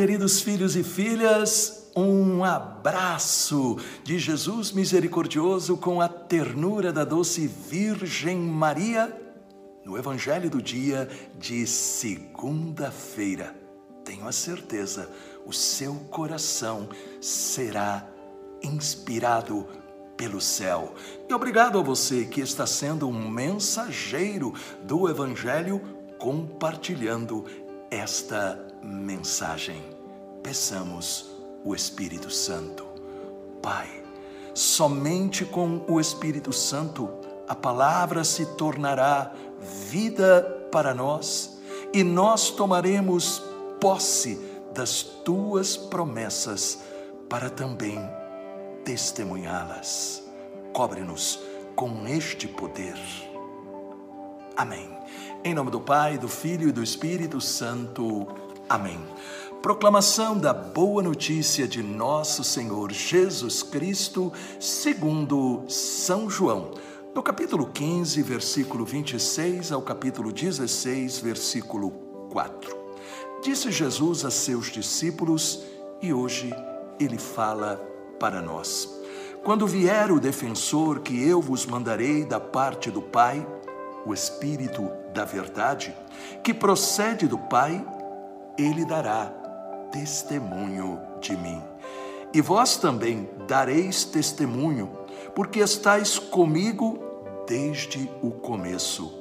queridos filhos e filhas, um abraço de Jesus misericordioso com a ternura da doce Virgem Maria no Evangelho do dia de segunda-feira. Tenho a certeza, o seu coração será inspirado pelo céu. E obrigado a você que está sendo um mensageiro do Evangelho compartilhando esta mensagem. Peçamos o Espírito Santo. Pai, somente com o Espírito Santo a palavra se tornará vida para nós e nós tomaremos posse das tuas promessas para também testemunhá-las. Cobre-nos com este poder. Amém. Em nome do Pai, do Filho e do Espírito Santo. Amém. Proclamação da boa notícia de nosso Senhor Jesus Cristo, segundo São João. No capítulo 15, versículo 26 ao capítulo 16, versículo 4. Disse Jesus a seus discípulos e hoje ele fala para nós. Quando vier o defensor que eu vos mandarei da parte do Pai, o Espírito da Verdade, que procede do Pai, ele dará testemunho de mim. E vós também dareis testemunho, porque estáis comigo desde o começo.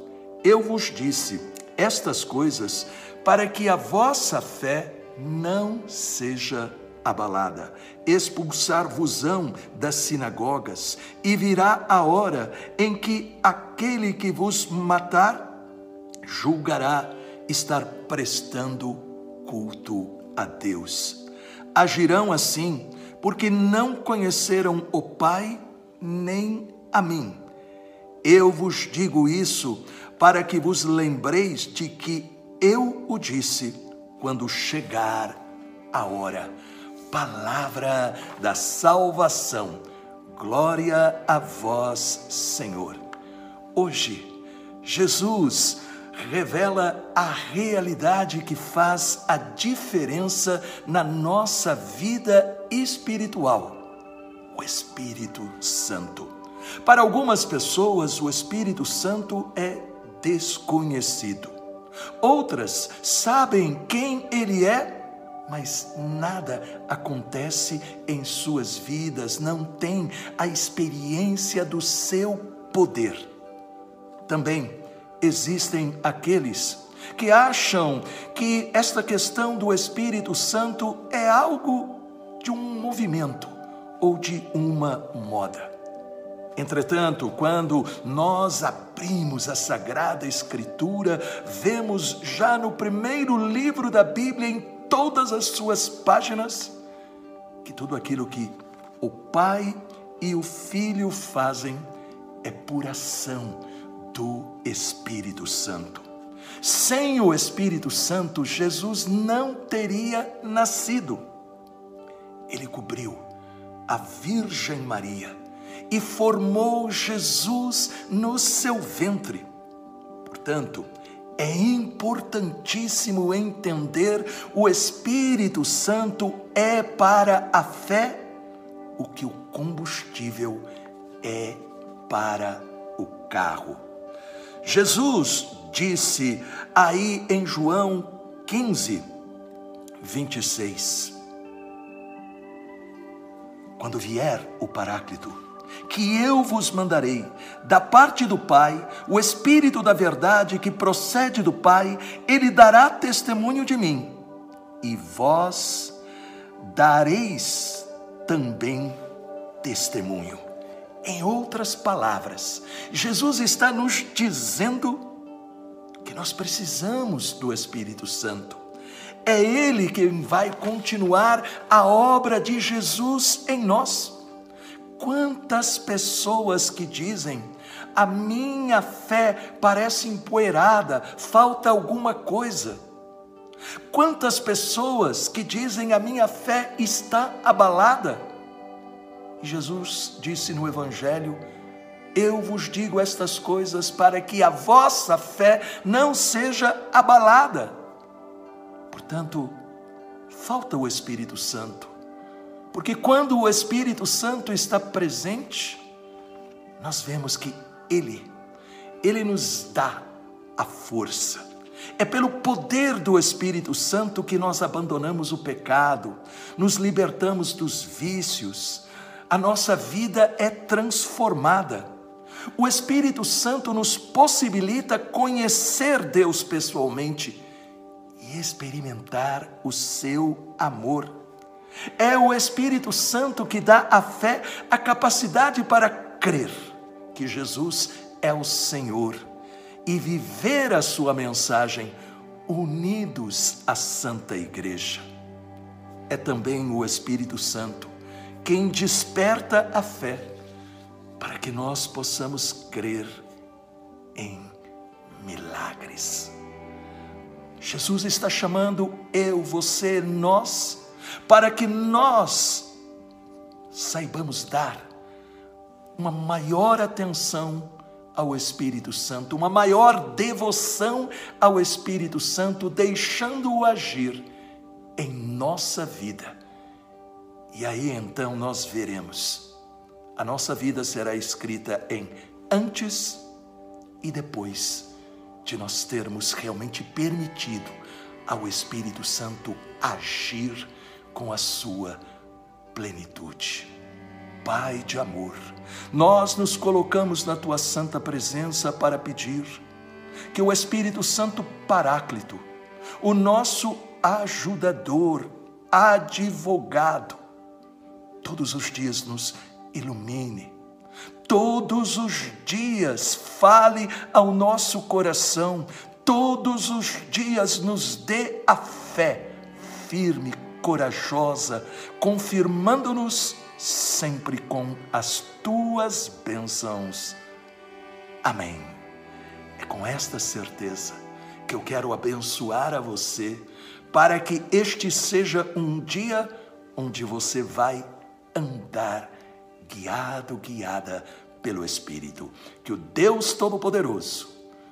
Eu vos disse estas coisas para que a vossa fé não seja abalada. Expulsar-vos-ão das sinagogas, e virá a hora em que aquele que vos matar julgará estar prestando culto a Deus. Agirão assim porque não conheceram o Pai nem a mim. Eu vos digo isso para que vos lembreis de que eu o disse quando chegar a hora. Palavra da salvação. Glória a vós, Senhor. Hoje, Jesus revela a realidade que faz a diferença na nossa vida espiritual: o Espírito Santo. Para algumas pessoas, o Espírito Santo é desconhecido. Outras sabem quem ele é, mas nada acontece em suas vidas, não têm a experiência do seu poder. Também existem aqueles que acham que esta questão do Espírito Santo é algo de um movimento ou de uma moda. Entretanto, quando nós abrimos a Sagrada Escritura, vemos já no primeiro livro da Bíblia, em todas as suas páginas, que tudo aquilo que o Pai e o Filho fazem é por ação do Espírito Santo. Sem o Espírito Santo, Jesus não teria nascido. Ele cobriu a Virgem Maria e formou Jesus no seu ventre. Portanto, é importantíssimo entender o Espírito Santo é para a fé o que o combustível é para o carro. Jesus disse aí em João 15, 26. Quando vier o Paráclito, que eu vos mandarei, da parte do Pai, o Espírito da Verdade que procede do Pai, ele dará testemunho de mim, e vós dareis também testemunho. Em outras palavras, Jesus está nos dizendo que nós precisamos do Espírito Santo. É Ele quem vai continuar a obra de Jesus em nós. Quantas pessoas que dizem, a minha fé parece empoeirada, falta alguma coisa. Quantas pessoas que dizem, a minha fé está abalada. Jesus disse no Evangelho: Eu vos digo estas coisas para que a vossa fé não seja abalada. Portanto, falta o Espírito Santo. Porque quando o Espírito Santo está presente, nós vemos que Ele, Ele nos dá a força. É pelo poder do Espírito Santo que nós abandonamos o pecado, nos libertamos dos vícios, a nossa vida é transformada. O Espírito Santo nos possibilita conhecer Deus pessoalmente e experimentar o seu amor. É o Espírito Santo que dá à fé a capacidade para crer que Jesus é o Senhor e viver a sua mensagem unidos à Santa Igreja. É também o Espírito Santo quem desperta a fé para que nós possamos crer em milagres. Jesus está chamando eu, você, nós, para que nós saibamos dar uma maior atenção ao Espírito Santo, uma maior devoção ao Espírito Santo, deixando-o agir em nossa vida. E aí então nós veremos, a nossa vida será escrita em antes e depois de nós termos realmente permitido ao Espírito Santo agir com a sua plenitude. Pai de amor, nós nos colocamos na tua santa presença para pedir que o Espírito Santo Paráclito, o nosso ajudador, advogado, todos os dias nos ilumine, todos os dias fale ao nosso coração, todos os dias nos dê a fé firme, corajosa, confirmando-nos sempre com as tuas bênçãos. Amém. É com esta certeza que eu quero abençoar a você, para que este seja um dia onde você vai andar guiado, guiada pelo Espírito. Que o Deus Todo-Poderoso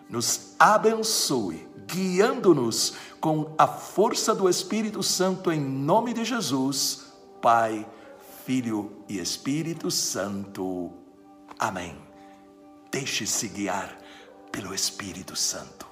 nos abençoe, guiando-nos com a força do Espírito Santo, em nome de Jesus, Pai Filho e Espírito Santo. Amém. Deixe-se guiar pelo Espírito Santo.